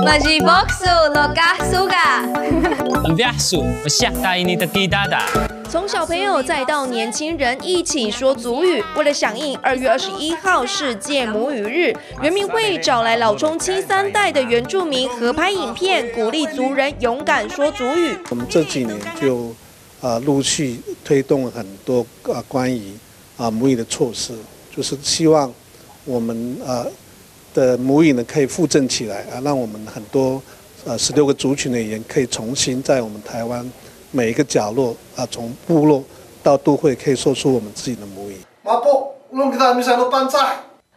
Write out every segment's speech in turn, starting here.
我是牧师罗家苏嘎。我下大印尼的吉达达。从小朋友再到年轻人一起说族语，为了响应二月二十一号世界母语日，原民会找来老中青三代的原住民合拍影片，鼓励族人勇敢说族语。我们这几年就啊陆续推动了很多啊关于啊母语的措施，就是希望我们啊。的母语呢，可以复振起来啊，让我们很多呃十六个族群的语言可以重新在我们台湾每一个角落啊，从部落到都会，可以说出我们自己的母语。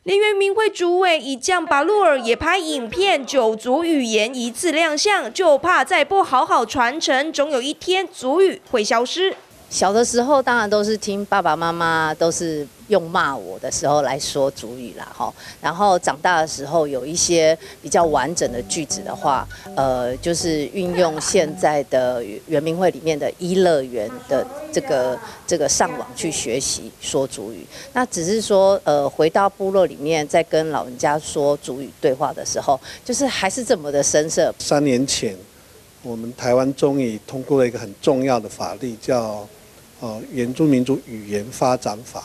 林原民会主委以将巴路尔也拍影片，九族语言一次亮相，就怕再不好好传承，总有一天族语会消失。小的时候当然都是听爸爸妈妈都是用骂我的时候来说主语啦，哈。然后长大的时候有一些比较完整的句子的话，呃，就是运用现在的原民会里面的一乐园的这个这个上网去学习说主语。那只是说，呃，回到部落里面再跟老人家说主语对话的时候，就是还是这么的生涩。三年前，我们台湾终于通过了一个很重要的法律，叫。呃，原住民族语言发展法，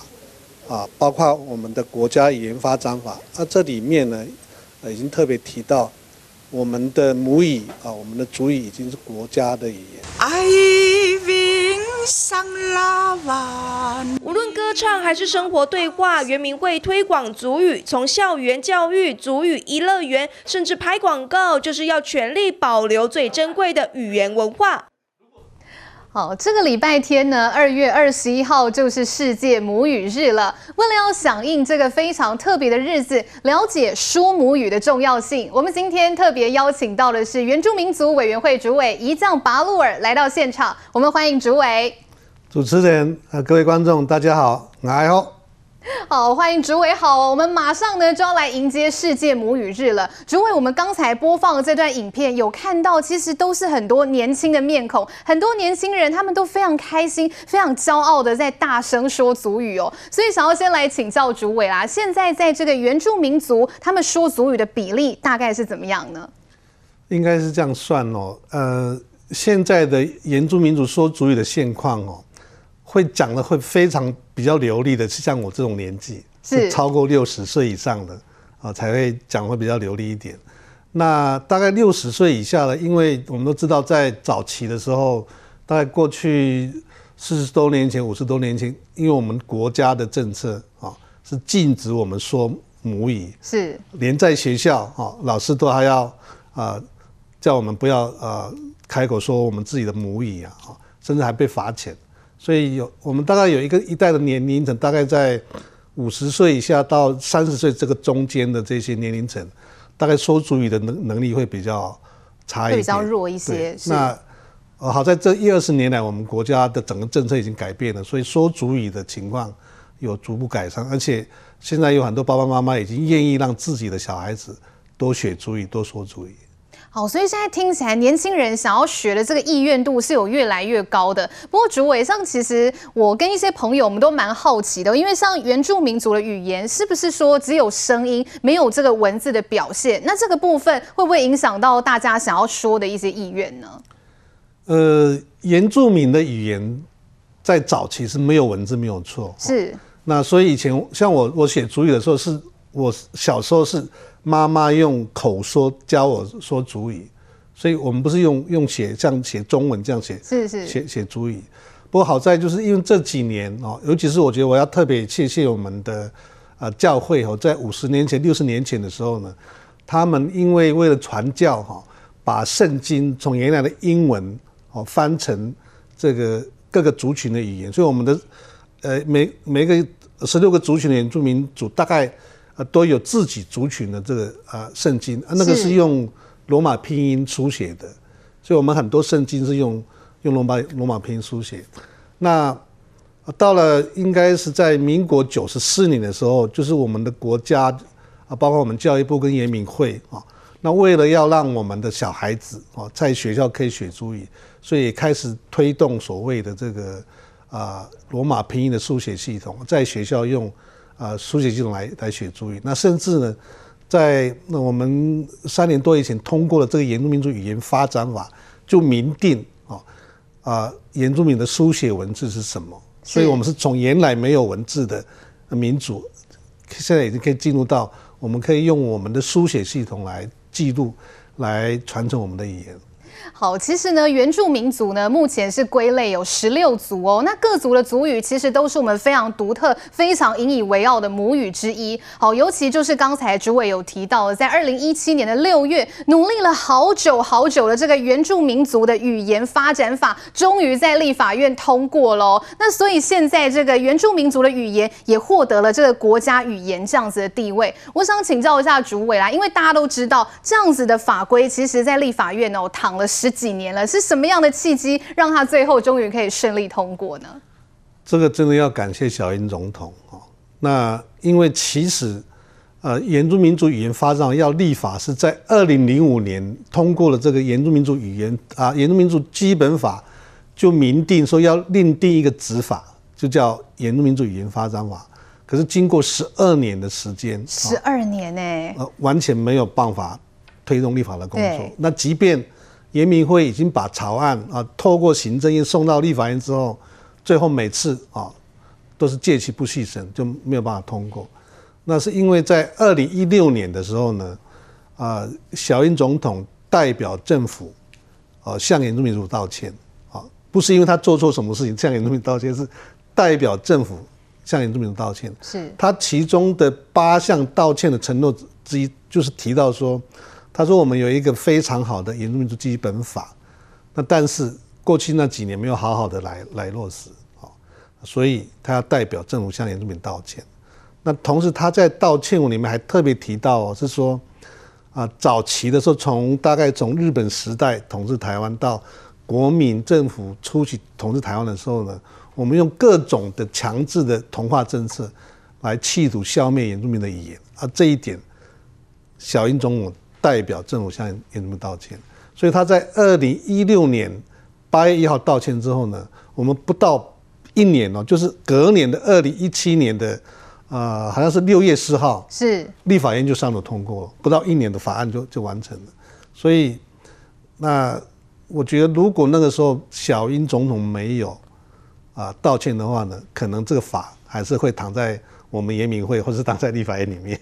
啊，包括我们的国家语言发展法，那、啊、这里面呢，呃，已经特别提到我们的母语啊，我们的族语已经是国家的语言。无论歌唱还是生活对话，原民会推广族语，从校园教育、族语 e 乐园，甚至拍广告，就是要全力保留最珍贵的语言文化。好，这个礼拜天呢，二月二十一号就是世界母语日了。为了要响应这个非常特别的日子，了解说母语的重要性，我们今天特别邀请到的是原住民族委员会主委姨酱巴路尔来到现场。我们欢迎主委。主持人和各位观众，大家好，我好。好，欢迎主委。好，我们马上呢就要来迎接世界母语日了。主委，我们刚才播放的这段影片，有看到其实都是很多年轻的面孔，很多年轻人他们都非常开心、非常骄傲的在大声说族语哦。所以想要先来请教主委啦，现在在这个原住民族他们说族语的比例大概是怎么样呢？应该是这样算哦，呃，现在的原住民族说族语的现况哦。会讲的会非常比较流利的，是像我这种年纪，是超过六十岁以上的啊，才会讲会比较流利一点。那大概六十岁以下的，因为我们都知道，在早期的时候，大概过去四十多年前、五十多年前，因为我们国家的政策啊，是禁止我们说母语，是连在学校啊，老师都还要啊叫我们不要啊开口说我们自己的母语啊，甚至还被罚钱。所以有我们大概有一个一代的年龄层，大概在五十岁以下到三十岁这个中间的这些年龄层，大概说主语的能能力会比较差一点，会比较弱一些。那好在这一二十年来，我们国家的整个政策已经改变了，所以说主语的情况有逐步改善，而且现在有很多爸爸妈妈已经愿意让自己的小孩子多学主语，多说主语。好，所以现在听起来，年轻人想要学的这个意愿度是有越来越高的。不过，主委上，其实我跟一些朋友，我们都蛮好奇的，因为像原住民族的语言，是不是说只有声音，没有这个文字的表现？那这个部分会不会影响到大家想要说的一些意愿呢？呃，原住民的语言在早期是没有文字，没有错。是。那所以以前像我，我写主语的时候，是我小时候是。妈妈用口说教我说主语，所以我们不是用用写像写中文这样写，是是写写主语。不过好在就是因为这几年哦，尤其是我觉得我要特别谢谢我们的啊教会哦，在五十年前、六十年前的时候呢，他们因为为了传教哈，把圣经从原来的英文哦翻成这个各个族群的语言，所以我们的呃每每个十六个族群的原住民族大概。啊，都有自己族群的这个啊圣经啊，那个是用罗马拼音书写的，所以我们很多圣经是用用罗马罗马拼音书写。那到了应该是在民国九十四年的时候，就是我们的国家啊，包括我们教育部跟严敏会啊，那为了要让我们的小孩子啊在学校可以学族语，所以也开始推动所谓的这个啊罗马拼音的书写系统，在学校用。啊，书写系统来来学族语，那甚至呢，在那我们三年多以前通过了这个原住民族语言发展法，就明定啊啊原住民的书写文字是什么，所以我们是从原来没有文字的民族，现在已经可以进入到我们可以用我们的书写系统来记录，来传承我们的语言。好，其实呢，原住民族呢，目前是归类有十六族哦。那各族的族语其实都是我们非常独特、非常引以为傲的母语之一。好，尤其就是刚才主委有提到，在二零一七年的六月，努力了好久好久的这个原住民族的语言发展法，终于在立法院通过喽。那所以现在这个原住民族的语言也获得了这个国家语言这样子的地位。我想请教一下主委啦，因为大家都知道这样子的法规，其实在立法院哦躺了。十几年了，是什么样的契机让他最后终于可以顺利通过呢？这个真的要感谢小英总统哦。那因为其实，呃，原住民族语言发展要立法是在二零零五年通过了这个原住民族语言啊，原住民族基本法就明定说要另定一个执法，就叫原住民族语言发展法。可是经过十二年的时间，十二年呢，呃，完全没有办法推动立法的工作。那即便原民会已经把草案啊透过行政院送到立法院之后，最后每次啊都是借期不续审，就没有办法通过。那是因为在二零一六年的时候呢，啊小英总统代表政府啊向原住民族道歉啊，不是因为他做错什么事情向原住民道歉，是代表政府向原住民族道歉。是他其中的八项道歉的承诺之一，就是提到说。他说：“我们有一个非常好的原住民族基本法，那但是过去那几年没有好好的来来落实，所以他要代表政府向原住民道歉。那同时他在道歉文里面还特别提到哦，是说啊，早期的时候，从大概从日本时代统治台湾到国民政府初期统治台湾的时候呢，我们用各种的强制的同化政策来企图消灭原住民的语言，而这一点，小英总统。”代表政府向原住民道歉，所以他在二零一六年八月一号道歉之后呢，我们不到一年哦，就是隔年的二零一七年的，呃，好像是六月四号，是立法院就上了通过了，不到一年的法案就就完成了。所以，那我觉得如果那个时候小英总统没有啊道歉的话呢，可能这个法还是会躺在我们严明会，或是躺在立法院里面。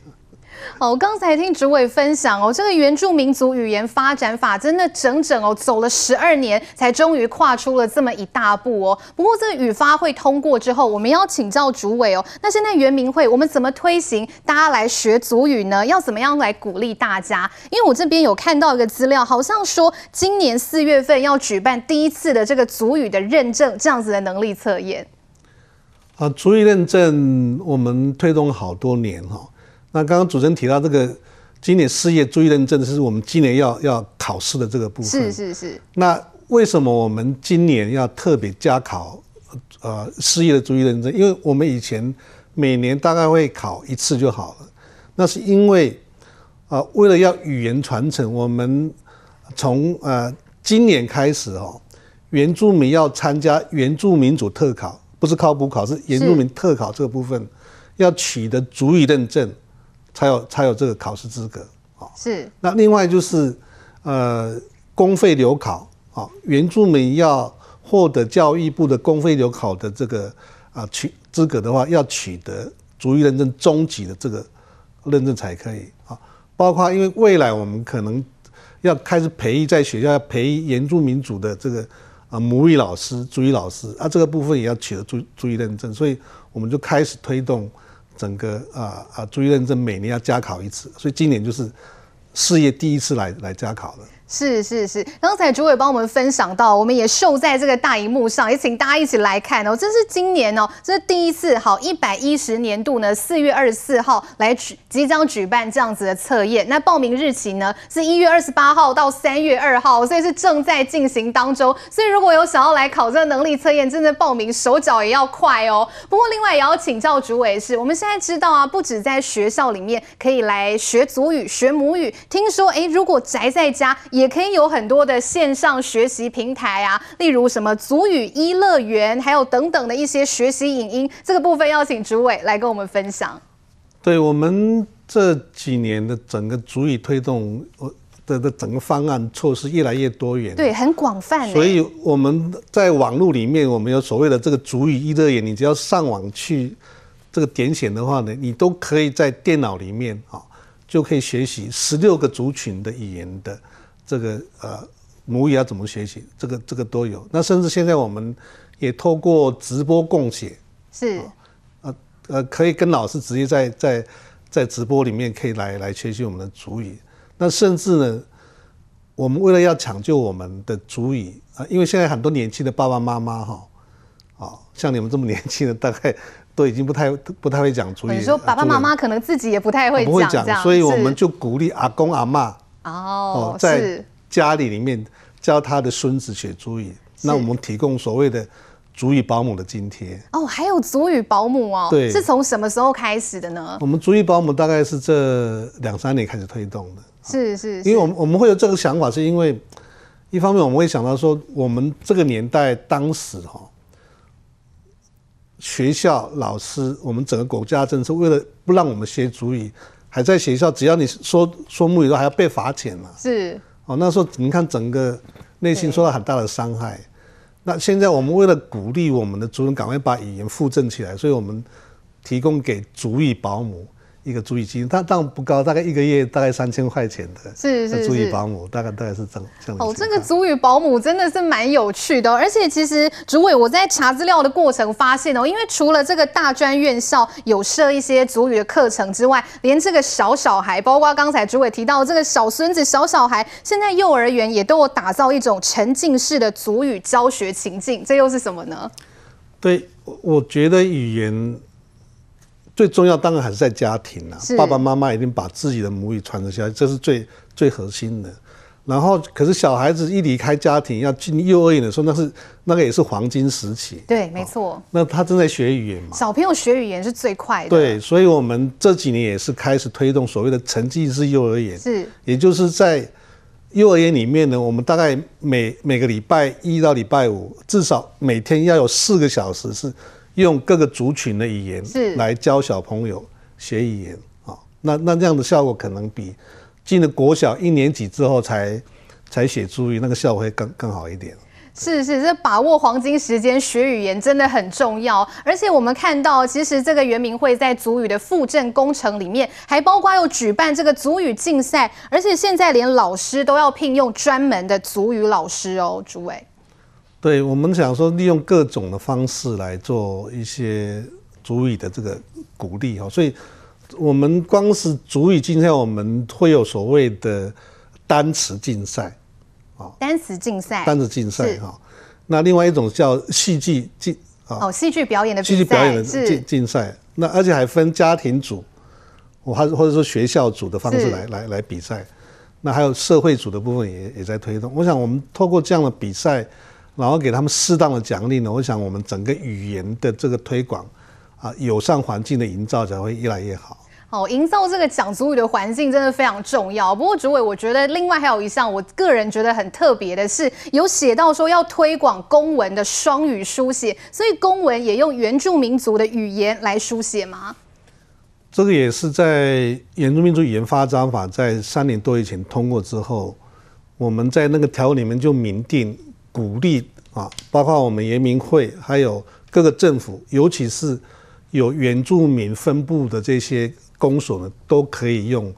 好，我刚才听主委分享哦，这个原住民族语言发展法真的整整哦走了十二年，才终于跨出了这么一大步哦。不过这个语发会通过之后，我们要请教主委哦，那现在原民会我们怎么推行大家来学族语呢？要怎么样来鼓励大家？因为我这边有看到一个资料，好像说今年四月份要举办第一次的这个族语的认证，这样子的能力测验。啊，族语认证我们推动好多年哈。那刚刚主持人提到这个，今年事业注意认证是我们今年要要考试的这个部分。是是是。那为什么我们今年要特别加考，呃，事业的注意认证？因为我们以前每年大概会考一次就好了。那是因为，啊，为了要语言传承，我们从呃今年开始哦，原住民要参加原住民族特考，不是考补考，是原住民特考这个部分，要取得足语认证。才有才有这个考试资格啊！是。那另外就是，呃，公费留考啊，原住民要获得教育部的公费留考的这个啊取资格的话，要取得足语认证中级的这个认证才可以啊。包括因为未来我们可能要开始培育在学校要培育原住民族的这个啊母语老师、主语老师啊，这个部分也要取得足足语认证，所以我们就开始推动。整个啊啊，注意认证每年要加考一次，所以今年就是事业第一次来来加考的。是是是，刚才主委帮我们分享到，我们也秀在这个大荧幕上，也请大家一起来看哦。这是今年哦，这是第一次，好，一百一十年度呢，四月二十四号来举即将举办这样子的测验。那报名日期呢是一月二十八号到三月二号，所以是正在进行当中。所以如果有想要来考这个能力测验，真的报名手脚也要快哦。不过另外也要请教主委是，我们现在知道啊，不止在学校里面可以来学族语、学母语，听说哎，如果宅在家。也可以有很多的线上学习平台啊，例如什么足语一乐园，还有等等的一些学习影音。这个部分要请主委来跟我们分享。对，我们这几年的整个足语推动，我的的整个方案措施越来越多元，对，很广泛。所以我们在网络里面，我们有所谓的这个足语一乐园，你只要上网去这个点选的话呢，你都可以在电脑里面啊，就可以学习十六个族群的语言的这个呃母语要怎么学习，这个这个都有。那甚至现在我们也透过直播共学，是，呃呃，可以跟老师直接在在在直播里面可以来来学习我们的主语。那甚至呢，我们为了要抢救我们的主语啊，因为现在很多年轻的爸爸妈妈哈，啊，像你们这么年轻的，大概都已经不太不太会讲主语。你说爸爸妈妈可能自己也不太会讲，不会讲，所以我们就鼓励阿公阿嬷哦，在家里里面教他的孙子学主语。那我们提供所谓的足语保姆的津贴。哦，还有足语保姆哦，对，是从什么时候开始的呢？我们足语保姆大概是这两三年开始推动的。是是，因为我们我们会有这个想法，是因为一方面我们会想到说，我们这个年代当时哈，学校老师，我们整个国家政策为了不让我们学主语，还在学校，只要你说说母语都还要被罚钱嘛。是哦，那时候你看整个内心受到很大的伤害。那现在我们为了鼓励我们的族人赶快把语言复振起来，所以我们提供给族语保姆。一个族语基金，它当然不高，大概一个月大概三千块钱的，是是是，族语保姆大概大概是这样这样。哦，这个足语保姆真的是蛮有趣的，而且其实主委我在查资料的过程发现哦，因为除了这个大专院校有设一些足语的课程之外，连这个小小孩，包括刚才主委提到这个小孙子、小小孩，现在幼儿园也都有打造一种沉浸式的足语教学情境，这又是什么呢？对，我觉得语言。最重要当然还是在家庭啊，爸爸妈妈一定把自己的母语传承下来，这是最最核心的。然后，可是小孩子一离开家庭要进幼儿园的时候，那是那个也是黄金时期。对，没错。那他正在学语言嘛？小朋友学语言是最快的。对，所以我们这几年也是开始推动所谓的沉浸式幼儿园，是，也就是在幼儿园里面呢，我们大概每每个礼拜一到礼拜五，至少每天要有四个小时是。用各个族群的语言来教小朋友学语言啊，那那这样的效果可能比进了国小一年级之后才才写注语那个效果会更更好一点。是是，这把握黄金时间学语言真的很重要。而且我们看到，其实这个原民会在族语的复振工程里面，还包括要举办这个族语竞赛，而且现在连老师都要聘用专门的族语老师哦，主委。对，我们想说利用各种的方式来做一些主语的这个鼓励哈，所以我们光是主语竞赛，我们会有所谓的单词竞赛啊，单词竞赛，单词竞赛哈。那另外一种叫戏剧竞啊，哦，戏剧表演的戏剧表演的竞竞赛，那而且还分家庭组，或或者说学校组的方式来来来比赛。那还有社会组的部分也也在推动。我想我们透过这样的比赛。然后给他们适当的奖励呢，我想我们整个语言的这个推广，啊，友善环境的营造才会越来越好。好，营造这个讲族语的环境真的非常重要。不过主委，我觉得另外还有一项，我个人觉得很特别的是，有写到说要推广公文的双语书写，所以公文也用原住民族的语言来书写吗？这个也是在原住民族语言发展法在三年多以前通过之后，我们在那个条里面就明定。鼓励啊，包括我们原民会，还有各个政府，尤其是有原住民分布的这些公所呢，都可以用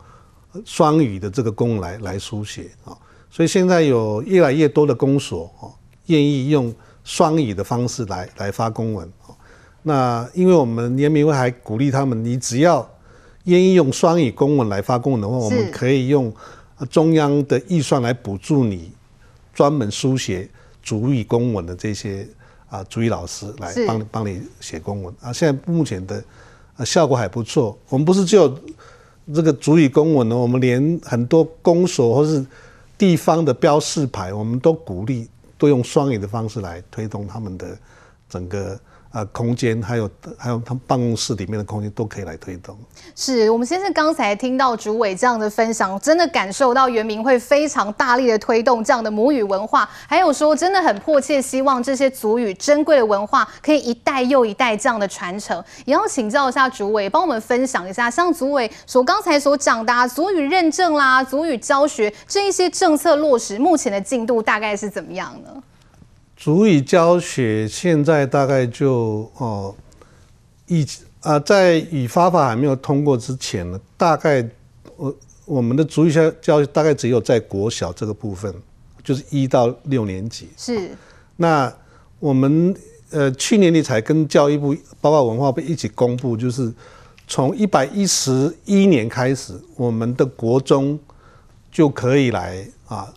双语的这个公文来来书写啊。所以现在有越来越多的公所啊，愿意用双语的方式来来发公文啊。那因为我们原民会还鼓励他们，你只要愿意用双语公文来发公文的话，我们可以用中央的预算来补助你专门书写。族语公文的这些啊，主语老师来帮帮你写公文啊，现在目前的啊效果还不错。我们不是只有这个族语公文呢，我们连很多公所或是地方的标示牌，我们都鼓励都用双语的方式来推动他们的整个呃空间，还有还有他们办公室里面的空间都可以来推动。是我们先生刚才听到主委这样的分享，真的感受到原民会非常大力的推动这样的母语文化，还有说真的很迫切希望这些族语珍贵的文化可以一代又一代这样的传承。也要请教一下主委，帮我们分享一下，像主委所刚才所讲的啊族语认证啦、族语教学这一些政策落实，目前的进度大概是怎么样呢？族语教学现在大概就哦，以啊，在语发法还没有通过之前呢，大概我我们的足语教教育大概只有在国小这个部分，就是一到六年级。是。那我们呃去年底才跟教育部包括文化部一起公布，就是从一百一十一年开始，我们的国中就可以来啊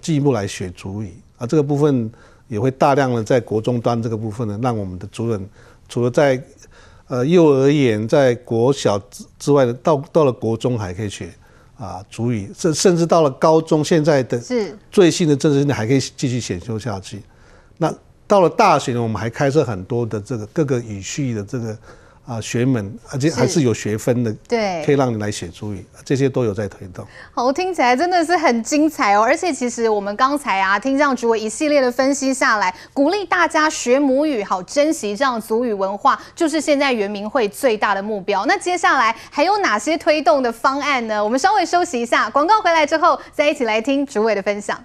进一步来学足语啊这个部分。也会大量的在国中端这个部分呢，让我们的族人除了在呃幼儿园、在国小之之外的，到到了国中还可以学啊主语，甚甚至到了高中，现在的最新的政治还可以继续选修下去。那到了大学呢，我们还开设很多的这个各个语序的这个。啊，学门，而且还是有学分的，对，可以让你来学族语，这些都有在推动。好，听起来真的是很精彩哦！而且其实我们刚才啊，听这样主委一系列的分析下来，鼓励大家学母语，好珍惜这样族语文化，就是现在原民会最大的目标。那接下来还有哪些推动的方案呢？我们稍微休息一下，广告回来之后，再一起来听主委的分享。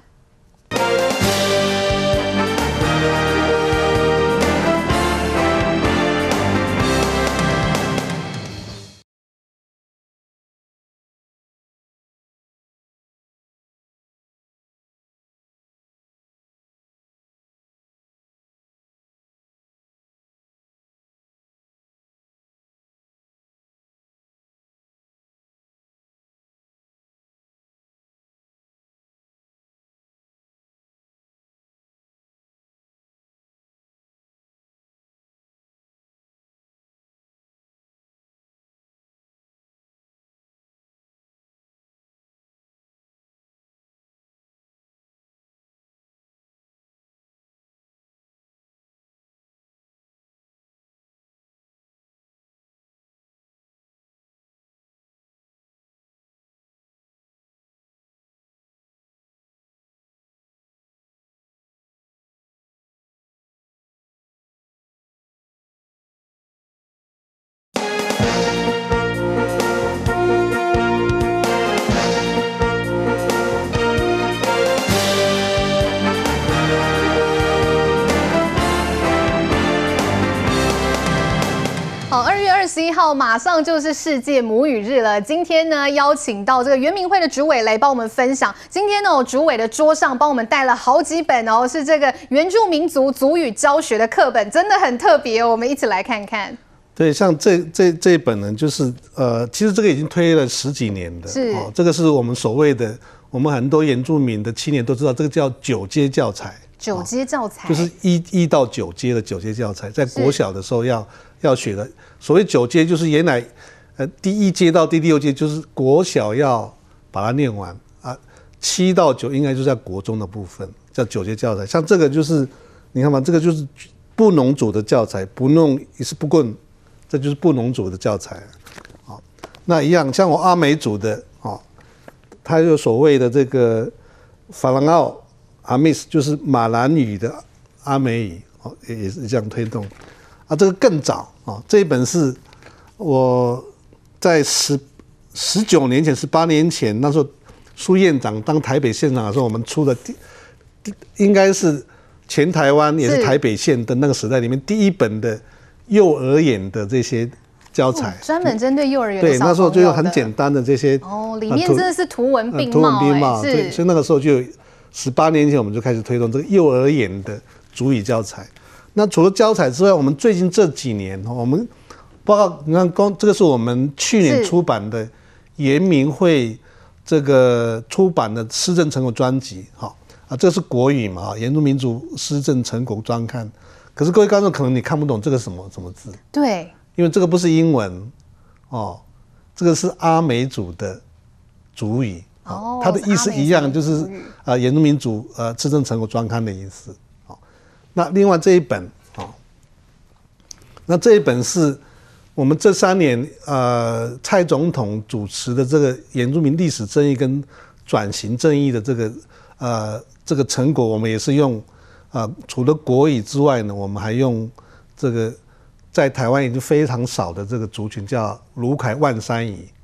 号马上就是世界母语日了。今天呢，邀请到这个原民会的主委来帮我们分享。今天呢，主委的桌上帮我们带了好几本哦，是这个原住民族族语教学的课本，真的很特别哦。我们一起来看看。对，像这这这一本呢，就是呃，其实这个已经推了十几年的，是哦，这个是我们所谓的，我们很多原住民的青年都知道，这个叫九阶教材。九阶教材就是一一到九阶的九阶教材，在国小的时候要要学的。所谓九阶，就是原来，呃，第一阶到第六阶就是国小要把它念完啊，七到九应该就是在国中的部分，叫九阶教材。像这个就是，你看嘛，这个就是布农族的教材，不弄也是不棍，这就是布农族的教材。啊，那一样，像我阿美族的啊，它有所谓的这个法兰奥阿密斯，就是马兰语的阿美语，哦，也也是这样推动。啊，这个更早啊！这一本是我在十十九年前、十八年前，那时候苏院长当台北县长的时候，我们出的第第应该是全台湾也是台北县的那个时代里面第一本的幼儿园的这些教材，专门针对幼儿园。对，那时候就有很简单的这些哦，里面真的是图文并茂，图文并茂。对，所以那个时候就十八年前我们就开始推动这个幼儿园的主语教材。那除了教材之外，我们最近这几年，我们包括你看，公这个是我们去年出版的原民会这个出版的施政成果专辑，哈啊，这是国语嘛，原住民族施政成果专刊。可是各位观众可能你看不懂这个什么什么字，对，因为这个不是英文哦，这个是阿美族的族语，哦，它的意思一样，就是啊原住民族呃执政成果专刊的意思。好那另外这一本啊，那这一本是我们这三年呃蔡总统主持的这个原住民历史正义跟转型正义的这个呃这个成果，我们也是用啊、呃、除了国语之外呢，我们还用这个在台湾已经非常少的这个族群叫卢凯万山语哦，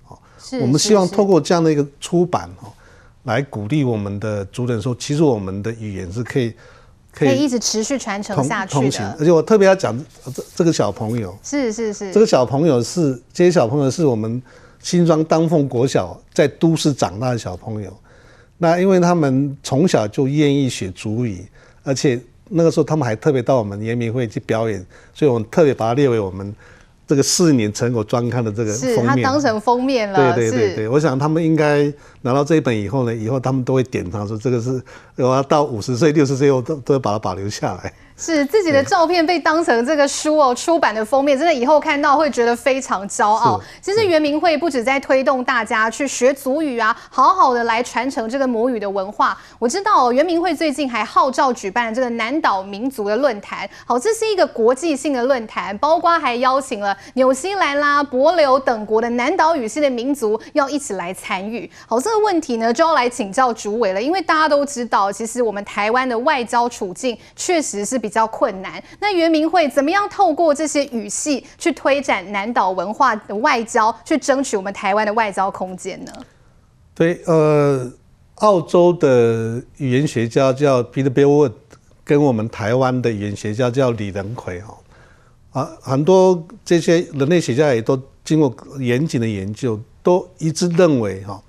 我们希望透过这样的一个出版哦，来鼓励我们的族人说，其实我们的语言是可以。可以一直持续传承下去的，而且我特别要讲这这个小朋友，是是是，这个小朋友是这些小朋友是我们新庄当凤国小在都市长大的小朋友，那因为他们从小就愿意学族语，而且那个时候他们还特别到我们原民会去表演，所以我们特别把它列为我们。这个四年成果专刊的这个封面，当成封面了。对对对对，我想他们应该拿到这一本以后呢，以后他们都会点他说这个是我要到五十岁、六十岁，我都都要把它保留下来。是自己的照片被当成这个书哦出版的封面，真的以后看到会觉得非常骄傲。其实原民会不止在推动大家去学族语啊，好好的来传承这个母语的文化。我知道哦，原民会最近还号召举办了这个南岛民族的论坛。好，这是一个国际性的论坛，包括还邀请了纽西兰啦、帛琉等国的南岛语系的民族要一起来参与。好，这个问题呢就要来请教主委了，因为大家都知道，其实我们台湾的外交处境确实是。比较困难，那原民会怎么样透过这些语系去推展南岛文化的外交，去争取我们台湾的外交空间呢？对，呃，澳洲的语言学家叫 Peter Bellwood，跟我们台湾的语言学家叫李仁奎哈，啊，很多这些人类学家也都经过严谨的研究，都一致认为哈，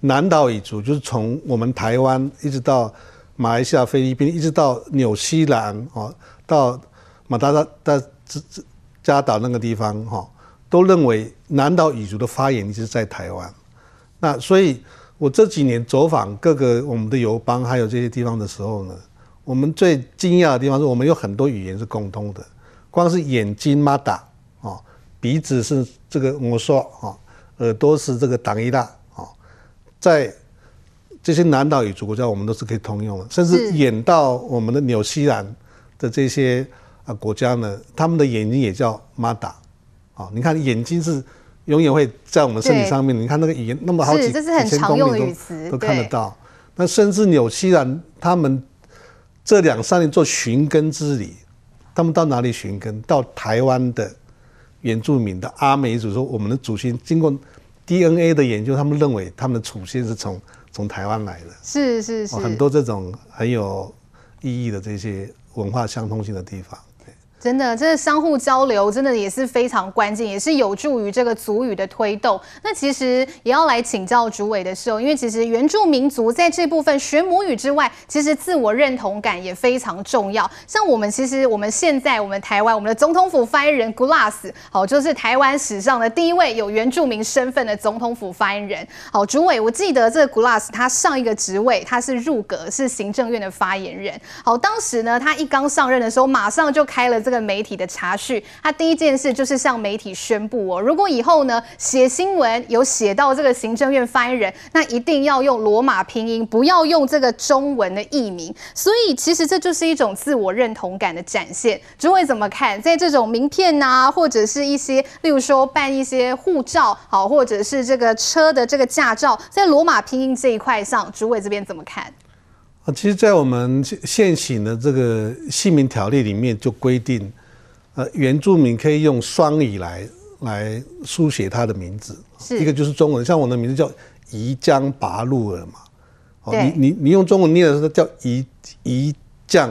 南岛语族就是从我们台湾一直到。马来西亚、菲律宾，一直到纽西兰哦，到马达加加加岛那个地方哈，都认为南岛语族的发源地是在台湾。那所以，我这几年走访各个我们的友邦还有这些地方的时候呢，我们最惊讶的地方是我们有很多语言是共通的，光是眼睛马达哦，鼻子是这个我说啊，耳朵是这个党伊拉啊，在。这些南岛语族国家，我们都是可以通用的，甚至远到我们的纽西兰的这些啊国家呢，他们的眼睛也叫马达，啊，你看眼睛是永远会在我们身体上面，你看那个语言那么好几几千公里都都看得到。那甚至纽西兰他们这两三年做寻根之旅，他们到哪里寻根？到台湾的原住民的阿美族，说我们的祖先经过 DNA 的研究，他们认为他们的祖先是从。从台湾来的，是是是，很多这种很有意义的这些文化相通性的地方。真的，这个相互交流真的也是非常关键，也是有助于这个族语的推动。那其实也要来请教主委的时候，因为其实原住民族在这部分学母语之外，其实自我认同感也非常重要。像我们其实我们现在我们台湾我们的总统府发言人 Glass，好，就是台湾史上的第一位有原住民身份的总统府发言人。好，主委，我记得这个 Glass 他上一个职位他是入阁是行政院的发言人。好，当时呢他一刚上任的时候，马上就开了这。这个媒体的查询，他第一件事就是向媒体宣布哦，如果以后呢写新闻有写到这个行政院发言人，那一定要用罗马拼音，不要用这个中文的译名。所以其实这就是一种自我认同感的展现。主委怎么看？在这种名片呐、啊，或者是一些，例如说办一些护照，好，或者是这个车的这个驾照，在罗马拼音这一块上，主委这边怎么看？啊，其实，在我们现行的这个姓名条例里面就规定，呃，原住民可以用双语来来书写他的名字，是一个就是中文，像我的名字叫宜将拔路尔嘛，哦，你你你用中文念的时候叫宜宜将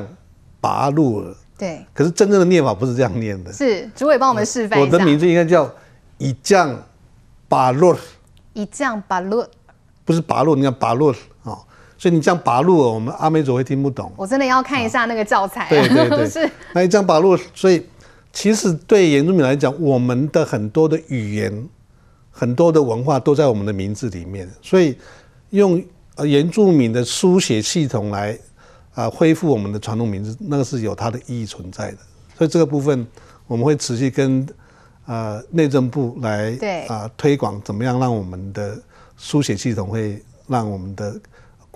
拔路尔，对，可是真正的念法不是这样念的，是主委帮我们示范一下，我的名字应该叫宜将拔路，宜将拔路，不是拔路，你看拔路啊。所以你这样拔路，我们阿美族会听不懂。我真的要看一下那个教材、啊。对对对，是。那你这样拔路，所以其实对原住民来讲，我们的很多的语言、很多的文化都在我们的名字里面。所以用呃原住民的书写系统来啊、呃、恢复我们的传统名字，那个是有它的意义存在的。所以这个部分我们会持续跟呃内政部来对啊、呃、推广，怎么样让我们的书写系统会让我们的。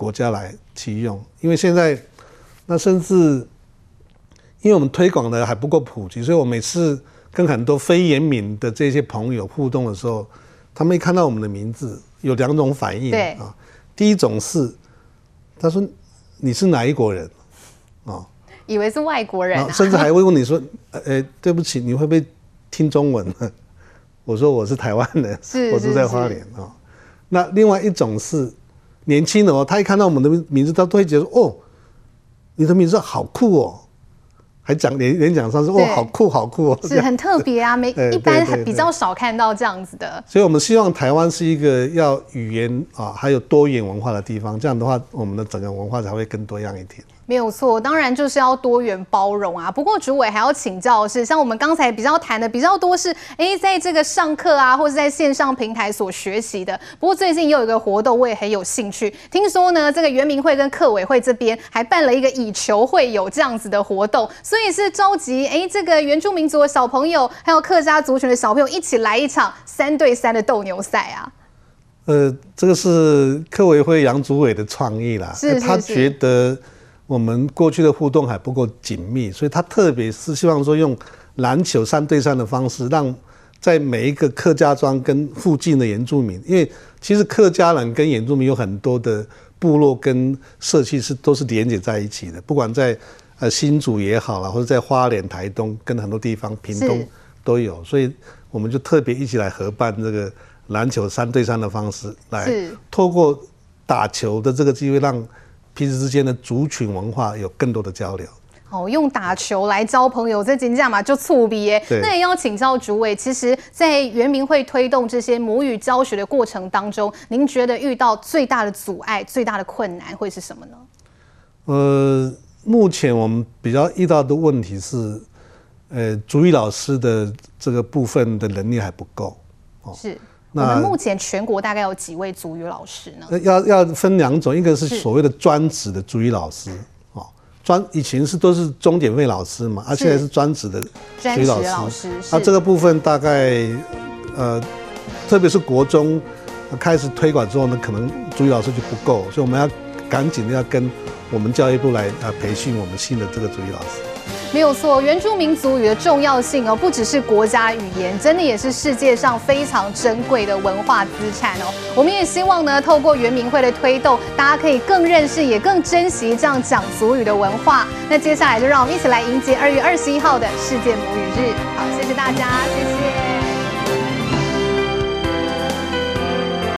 国家来启用，因为现在那甚至，因为我们推广的还不够普及，所以我每次跟很多非原民的这些朋友互动的时候，他们一看到我们的名字，有两种反应对啊。第一种是，他说你是哪一国人啊？以为是外国人、啊，甚至还会问你说，呃、欸，对不起，你会不会听中文？我说我是台湾人，是我住在花莲啊。那另外一种是年轻的哦，他一看到我们的名字，他都会觉得哦，你的名字好酷哦。还讲连连讲上是哦，好酷好酷哦，是很特别啊，没一般比较少看到这样子的。所以，我们希望台湾是一个要语言啊，还有多元文化的地方。这样的话，我们的整个文化才会更多样一点。没有错，当然就是要多元包容啊。不过主委还要请教的是，像我们刚才比较谈的比较多是，哎，在这个上课啊，或是在线上平台所学习的。不过最近也有一个活动，我也很有兴趣。听说呢，这个原民会跟客委会这边还办了一个以球会友这样子的活动，所以是召集哎这个原住民族的小朋友，还有客家族群的小朋友一起来一场三对三的斗牛赛啊。呃，这个是客委会杨主委的创意啦，是，是，是，他觉得。我们过去的互动还不够紧密，所以他特别是希望说用篮球三对三的方式，让在每一个客家庄跟附近的原住民，因为其实客家人跟原住民有很多的部落跟社区是都是连接在一起的，不管在呃新竹也好啦，或者在花莲、台东跟很多地方屏东都有，所以我们就特别一起来合办这个篮球三对三的方式，来透过打球的这个机会让。彼此之间的族群文化有更多的交流。哦，用打球来交朋友，这真的嘛就粗鄙耶。那也要请教主委，其实，在原民会推动这些母语教学的过程当中，您觉得遇到最大的阻碍、最大的困难会是什么呢？呃，目前我们比较遇到的问题是，呃，主语老师的这个部分的能力还不够。哦，是。那我们目前全国大概有几位足语老师呢？要要分两种，一个是所谓的专职的足语老师，哦，专以前是都是钟点位老师嘛，啊现在是专职的族语老师。那这个部分大概，呃，特别是国中开始推广之后呢，可能主语老师就不够，所以我们要赶紧的要跟我们教育部来呃培训我们新的这个主语老师。没有错，原住民族语的重要性哦，不只是国家语言，真的也是世界上非常珍贵的文化资产哦。我们也希望呢，透过原民会的推动，大家可以更认识，也更珍惜这样讲族语的文化。那接下来就让我们一起来迎接二月二十一号的世界母语日。好，谢谢大家，谢谢。